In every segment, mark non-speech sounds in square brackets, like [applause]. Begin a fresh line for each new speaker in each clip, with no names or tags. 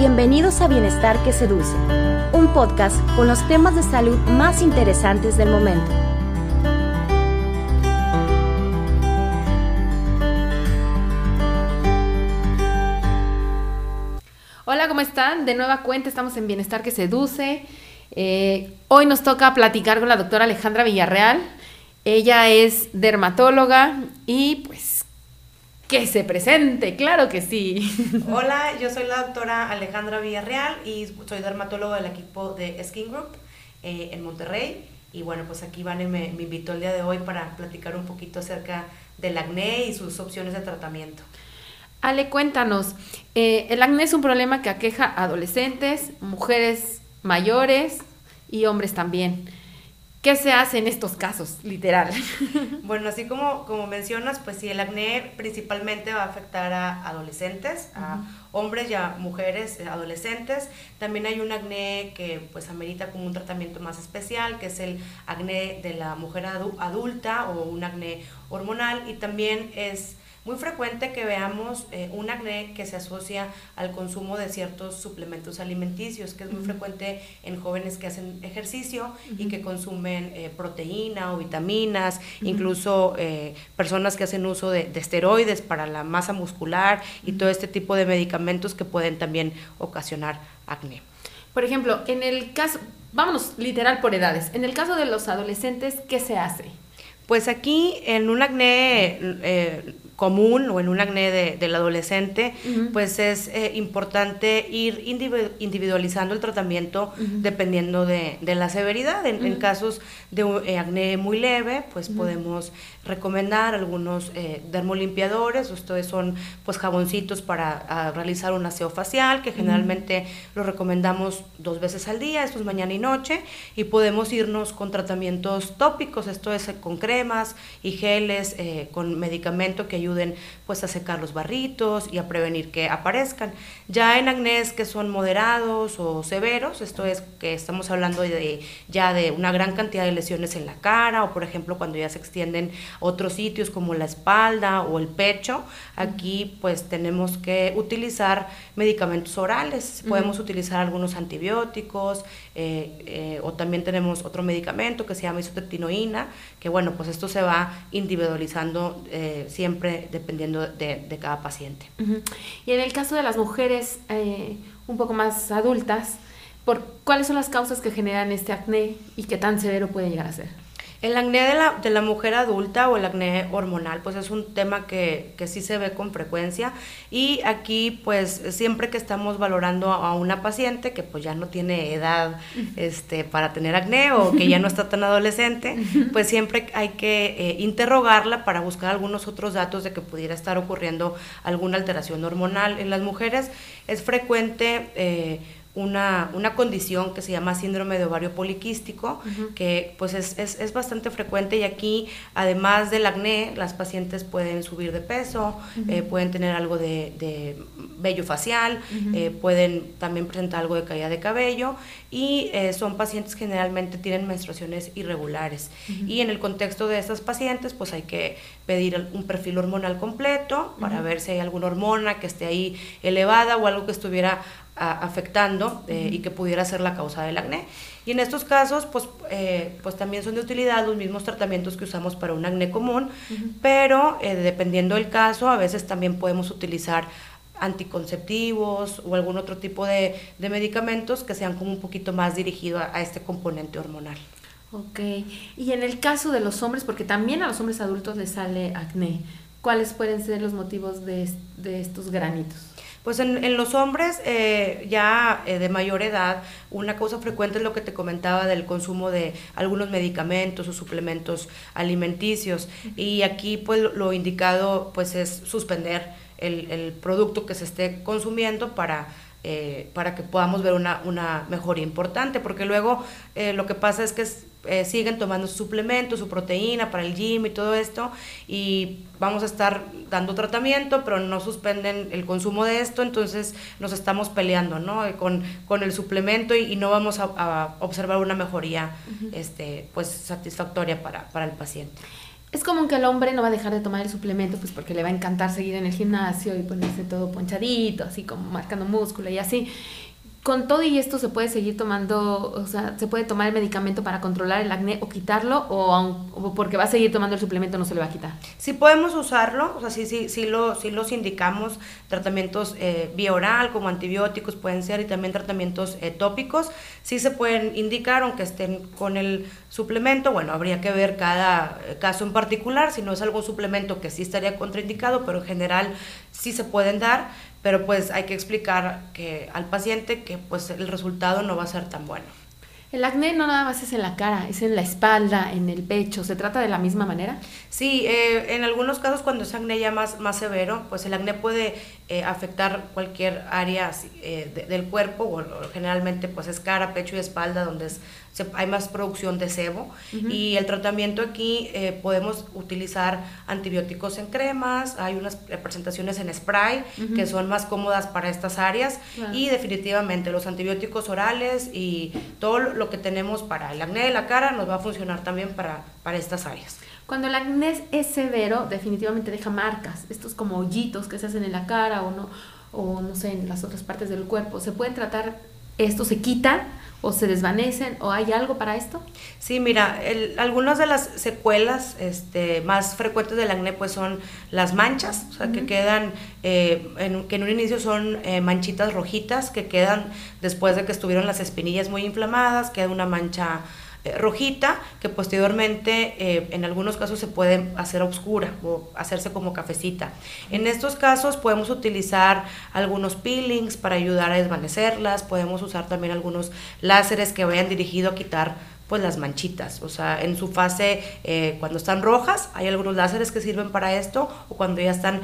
Bienvenidos a Bienestar que Seduce, un podcast con los temas de salud más interesantes del momento.
Hola, ¿cómo están? De nueva cuenta estamos en Bienestar que Seduce. Eh, hoy nos toca platicar con la doctora Alejandra Villarreal. Ella es dermatóloga y pues que se presente, claro que sí. [laughs]
Hola, yo soy la doctora Alejandra Villarreal y soy dermatólogo del equipo de Skin Group eh, en Monterrey. Y bueno, pues aquí Vane me, invitó el día de hoy para platicar un poquito acerca del acné y sus opciones de tratamiento.
Ale, cuéntanos, eh, el acné es un problema que aqueja a adolescentes, mujeres mayores y hombres también. ¿Qué se hace en estos casos, literal? [laughs]
Bueno, así como, como mencionas, pues sí, el acné principalmente va a afectar a adolescentes, a hombres y a mujeres eh, adolescentes. También hay un acné que pues amerita como un tratamiento más especial, que es el acné de la mujer adulta o un acné hormonal y también es muy frecuente que veamos eh, un acné que se asocia al consumo de ciertos suplementos alimenticios, que es muy frecuente en jóvenes que hacen ejercicio y que consumen eh, proteína o vitaminas, incluso eh, personas que hacen uso de, esteroides para la masa muscular y todo este tipo de medicamentos que pueden también ocasionar acné.
Por ejemplo, en el caso, vámonos literal por edades, en el caso de los adolescentes, ¿qué se hace?
Pues aquí en un acné común o en un acné de, del adolescente, pues es eh, importante ir individualizando el tratamiento dependiendo de, la severidad. En, casos de eh, acné muy leve, pues podemos recomendar algunos eh, dermolimpiadores, ustedes son pues jaboncitos para realizar un aseo facial, que generalmente lo recomendamos dos veces al día, esto es mañana y noche, y podemos irnos con tratamientos tópicos, esto es con cremas y geles, con medicamento que ayuden pues a secar los barritos y a prevenir que aparezcan. Ya en acnés que son moderados o severos, esto es que estamos hablando de ya de una gran cantidad de lesiones en la cara o por ejemplo cuando ya se extienden otros sitios como la espalda o el pecho, aquí pues tenemos que utilizar medicamentos orales, podemos utilizar algunos antibióticos eh, eh, o también tenemos otro medicamento que se llama isotretinoína, que bueno pues esto se va individualizando eh, siempre dependiendo de, cada paciente.
Y en el caso de las mujeres eh, un poco más adultas, ¿por ¿cuáles son las causas que generan este acné y qué tan severo puede llegar a ser?
El acné de la, de la mujer adulta o el acné hormonal, pues es un tema que, que, sí se ve con frecuencia. Y aquí pues siempre que estamos valorando a una paciente que pues ya no tiene edad este, para tener acné o que ya no está tan adolescente, pues siempre hay que eh, interrogarla para buscar algunos otros datos de que pudiera estar ocurriendo alguna alteración hormonal. En las mujeres es frecuente... Eh, una, una, condición que se llama síndrome de ovario poliquístico, que pues es, es, es, bastante frecuente y aquí, además del acné, las pacientes pueden subir de peso, eh, pueden tener algo de, de vello facial, eh, pueden también presentar algo de caída de cabello y eh, son pacientes que generalmente tienen menstruaciones irregulares. Y en el contexto de estas pacientes, pues hay que pedir un perfil hormonal completo para ver si hay alguna hormona que esté ahí elevada o algo que estuviera afectando eh, y que pudiera ser la causa del acné. Y en estos casos, pues, eh, pues también son de utilidad los mismos tratamientos que usamos para un acné común, pero eh, dependiendo del caso, a veces también podemos utilizar anticonceptivos o algún otro tipo de, medicamentos que sean como un poquito más dirigidos a, este componente hormonal.
Ok, y en el caso de los hombres, porque también a los hombres adultos les sale acné, ¿cuáles pueden ser los motivos de, de estos granitos?
Pues en, los hombres eh, ya eh, de mayor edad, una cosa frecuente es lo que te comentaba del consumo de algunos medicamentos o suplementos alimenticios. Y aquí pues lo indicado pues es suspender el, producto que se esté consumiendo para eh, para que podamos ver una, una mejoría importante, porque luego lo que pasa es que es, eh, siguen tomando su suplemento, su proteína para el gym y todo esto, y vamos a estar dando tratamiento, pero no suspenden el consumo de esto, entonces nos estamos peleando ¿no? con, con el suplemento y, no vamos a, observar una mejoría este, pues, satisfactoria para, para el paciente.
Es común que el hombre no va a dejar de tomar el suplemento, pues porque le va a encantar seguir en el gimnasio y ponerse todo ponchadito, así como marcando músculo y así con todo y esto se puede seguir tomando, o sea, se puede tomar el medicamento para controlar el acné o quitarlo o, porque va a seguir tomando el suplemento no se le va a quitar.
Sí podemos usarlo, o sea, sí, sí, sí, lo, sí los indicamos, tratamientos eh, oral como antibióticos pueden ser y también tratamientos eh, tópicos, sí se pueden indicar aunque estén con el suplemento, bueno, habría que ver cada eh, caso en particular, si no es algún suplemento que sí estaría contraindicado, pero en general sí se pueden dar pero pues hay que explicar que al paciente que pues el resultado no va a ser tan bueno.
El acné no nada más es en la cara, es en la espalda, en el pecho. ¿Se trata de la misma manera?
Sí, eh, en algunos casos cuando es acné ya más, más severo, pues el acné puede eh, afectar cualquier área eh, del cuerpo, o, generalmente pues es cara, pecho y espalda, donde es, hay más producción de sebo. Y el tratamiento aquí podemos utilizar antibióticos en cremas, hay unas presentaciones en spray que son más cómodas para estas áreas y definitivamente los antibióticos orales y todo lo que tenemos para el acné de la cara nos va a funcionar también para, para estas áreas.
Cuando el acné es severo, definitivamente deja marcas, estos como hoyitos que se hacen en la cara o no, o no sé, en las otras partes del cuerpo. ¿Se pueden tratar, esto se quita o se desvanecen o hay algo para esto?
Sí, mira, algunas de las secuelas este, más frecuentes del acné pues son las manchas, o sea, que quedan, eh, en, que en un inicio son eh, manchitas rojitas que quedan después de que estuvieron las espinillas muy inflamadas, queda una mancha eh, rojita que posteriormente eh, en algunos casos se puede hacer oscura o hacerse como cafecita. En estos casos podemos utilizar algunos peelings para ayudar a desvanecerlas, podemos usar también algunos láseres que vayan dirigidos a quitar pues las manchitas, o sea, en su fase eh, cuando están rojas hay algunos láseres que sirven para esto o cuando ya están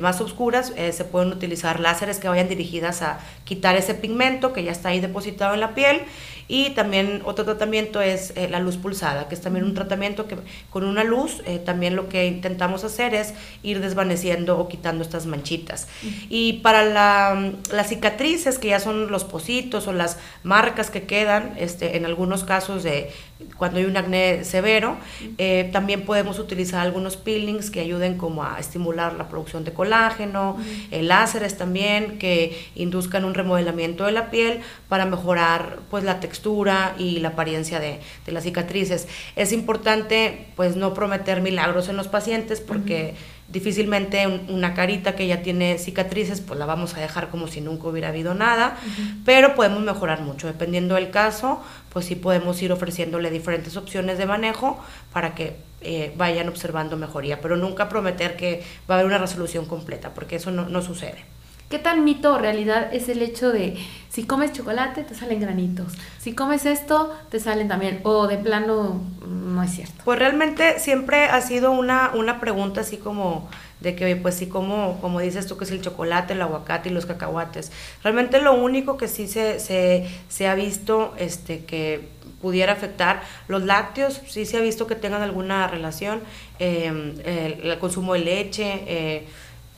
más oscuras se pueden utilizar láseres que vayan dirigidas a quitar ese pigmento que ya está ahí depositado en la piel y también otro tratamiento es eh, la luz pulsada, que es también un tratamiento que con una luz eh, también lo que intentamos hacer es ir desvaneciendo o quitando estas manchitas. Y para la, las cicatrices, que ya son los positos o las marcas que quedan, este, en algunos casos de cuando hay un acné severo, eh, también podemos utilizar algunos peelings que ayuden como a estimular la producción de colágeno, láseres también que induzcan un remodelamiento de la piel para mejorar pues la textura y la apariencia de, las cicatrices. Es importante pues no prometer milagros en los pacientes porque difícilmente una carita que ya tiene cicatrices pues la vamos a dejar como si nunca hubiera habido nada, pero podemos mejorar mucho. Dependiendo del caso, pues sí podemos ir ofreciéndole diferentes opciones de manejo para que eh, vayan observando mejoría, pero nunca prometer que va a haber una resolución completa, porque eso no sucede.
¿Qué tan mito o realidad es el hecho de si comes chocolate te salen granitos? Si comes esto te salen también o de plano no es cierto?
Pues realmente siempre ha sido una, una pregunta así como de que, pues sí, como, como dices tú, que es el chocolate, el aguacate y los cacahuates. Realmente lo único que sí se, se, se ha visto este, que pudiera afectar, los lácteos sí se ha visto que tengan alguna relación, eh, el, consumo de leche, eh,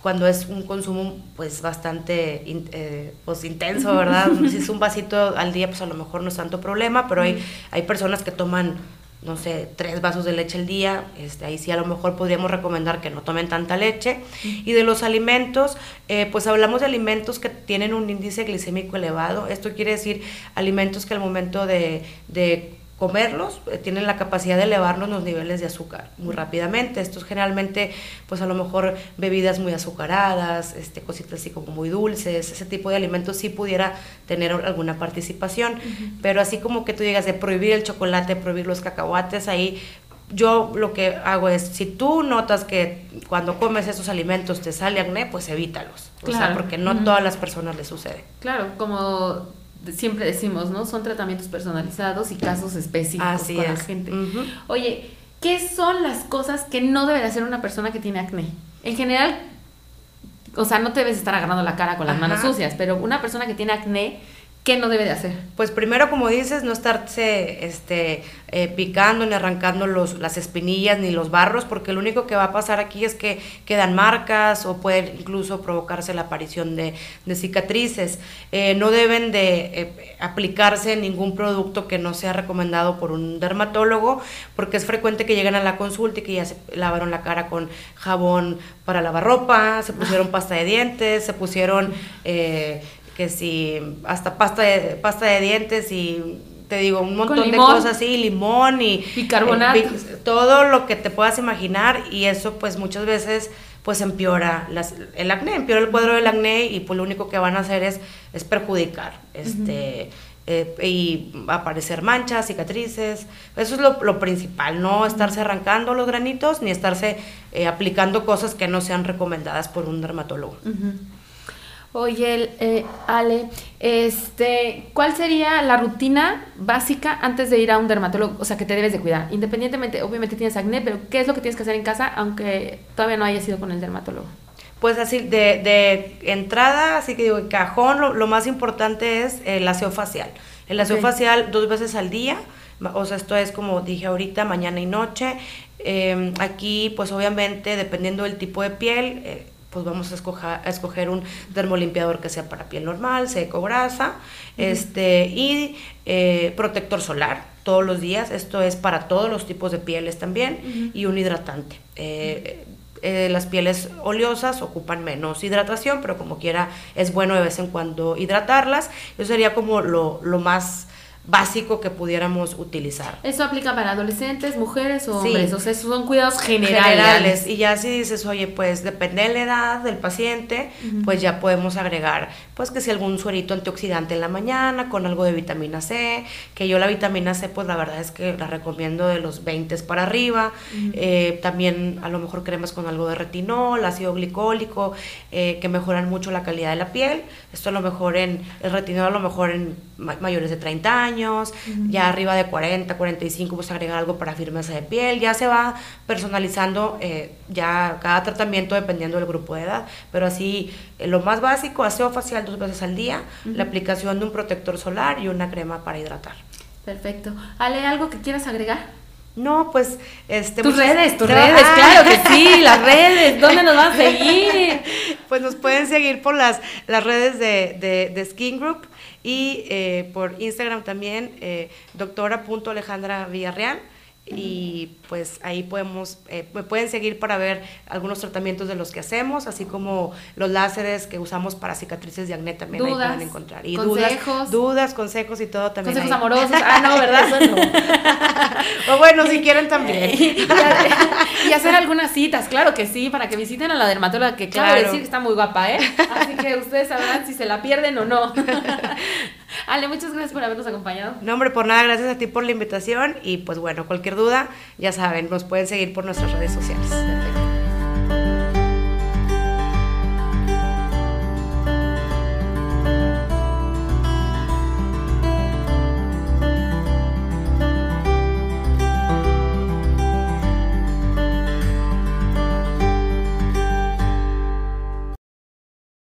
cuando es un consumo pues bastante eh, pues intenso, ¿verdad? [laughs] si es un vasito al día, pues a lo mejor no es tanto problema, pero hay, hay personas que toman, no sé, tres vasos de leche al día, este, ahí sí a lo mejor podríamos recomendar que no tomen tanta leche. Y de los alimentos, eh, pues hablamos de alimentos que tienen un índice glicémico elevado, esto quiere decir alimentos que al momento de, de comerlos, eh, tienen la capacidad de elevarnos los niveles de azúcar muy rápidamente. Estos generalmente, pues a lo mejor bebidas muy azucaradas, este, cositas así como muy dulces, ese tipo de alimentos sí pudiera tener alguna participación, pero así como que tú digas de prohibir el chocolate, prohibir los cacahuates, ahí yo lo que hago es, si tú notas que cuando comes esos alimentos te sale acné, pues evítalos. O sea, porque no todas las personas les sucede.
Claro, como siempre decimos, ¿no? Son tratamientos personalizados y casos específicos con la gente. Oye, ¿qué son las cosas que no debe de hacer una persona que tiene acné? En general, o sea, no te debes estar agarrando la cara con las manos sucias, pero una persona que tiene acné, ¿Qué no debe de hacer?
Pues primero, como dices, no estarse este, eh, picando ni arrancando los, las espinillas ni los barros, porque lo único que va a pasar aquí es que quedan marcas o puede incluso provocarse la aparición de, cicatrices. Eh, no deben de eh, aplicarse ningún producto que no sea recomendado por un dermatólogo, porque es frecuente que lleguen a la consulta y que ya se lavaron la cara con jabón para lavar ropa, se pusieron pasta de dientes, se pusieron que si hasta pasta de, pasta de dientes y te digo, un montón de cosas así, limón y
bicarbonato.
todo lo que te puedas imaginar y eso pues muchas veces pues empeora el acné, empeora el cuadro del acné y pues lo único que van a hacer es, es perjudicar, este, eh, y aparecer manchas, cicatrices, eso es lo, principal, no estarse arrancando los granitos ni estarse eh, aplicando cosas que no sean recomendadas por un dermatólogo.
Oye, eh, Ale, este, ¿cuál sería la rutina básica antes de ir a un dermatólogo? O sea, que te debes de cuidar. Independientemente, obviamente tienes acné, pero ¿qué es lo que tienes que hacer en casa aunque todavía no hayas ido con el dermatólogo?
Pues así, de, de entrada, así que digo, cajón, lo, más importante es el aseo facial. El aseo facial dos veces al día, o sea, esto es como dije ahorita, mañana y noche. Em, aquí, pues obviamente, dependiendo del tipo de piel, eh, pues vamos a escoger, a escoger un dermolimpiador que sea para piel normal, seco, grasa, este, y eh, protector solar todos los días, esto es para todos los tipos de pieles también, y un hidratante. Eh, eh, las pieles oleosas ocupan menos hidratación, pero como quiera es bueno de vez en cuando hidratarlas. Eso sería como lo, lo más básico que pudiéramos utilizar.
¿Eso aplica para adolescentes, mujeres o hombres? O sea, esos son cuidados generales.
Y ya si dices, oye, pues depende de la edad del paciente, pues ya podemos agregar, pues que si algún suerito antioxidante en la mañana con algo de vitamina C, que yo la vitamina C, pues la verdad es que la recomiendo de los 20 para arriba. Eh, también a lo mejor cremas con algo de retinol, ácido glicólico, eh, que mejoran mucho la calidad de la piel. Esto a lo mejor en, el retinol a lo mejor en mayores de 30 años ya arriba de 40, 45, pues agregar algo para firmeza de piel, ya se va personalizando eh, ya cada tratamiento dependiendo del grupo de edad, pero así eh, lo más básico, aseo facial dos veces al día, la aplicación de un protector solar y una crema para hidratar.
Perfecto. Ale, ¿algo que quieras agregar?
No, pues este
tus redes, tus redes, claro que sí, [laughs] las redes, ¿dónde nos van a seguir? [laughs]
Pues nos pueden seguir por las, las redes de, de, Skin Group y eh, por Instagram también, eh, doctora.alejandra Villarreal y pues ahí podemos, eh, me pueden seguir para ver algunos tratamientos de los que hacemos, así como los láseres que usamos para cicatrices de acné también
dudas,
ahí pueden encontrar.
Y consejos.
Dudas, consejos y todo también.
Consejos amorosos. [laughs] Ah, no, ¿verdad? [laughs]
o bueno, si quieren también. [laughs]
y, hacer algunas citas, claro que sí, para que visiten a la dermatóloga, que claro, decir que está muy guapa, ¿eh? Así que ustedes sabrán si se la pierden o no. Ale, muchas gracias por habernos acompañado.
No, hombre, por nada, gracias a ti por la invitación y pues bueno, cualquier duda, ya saben, nos pueden seguir por nuestras redes sociales.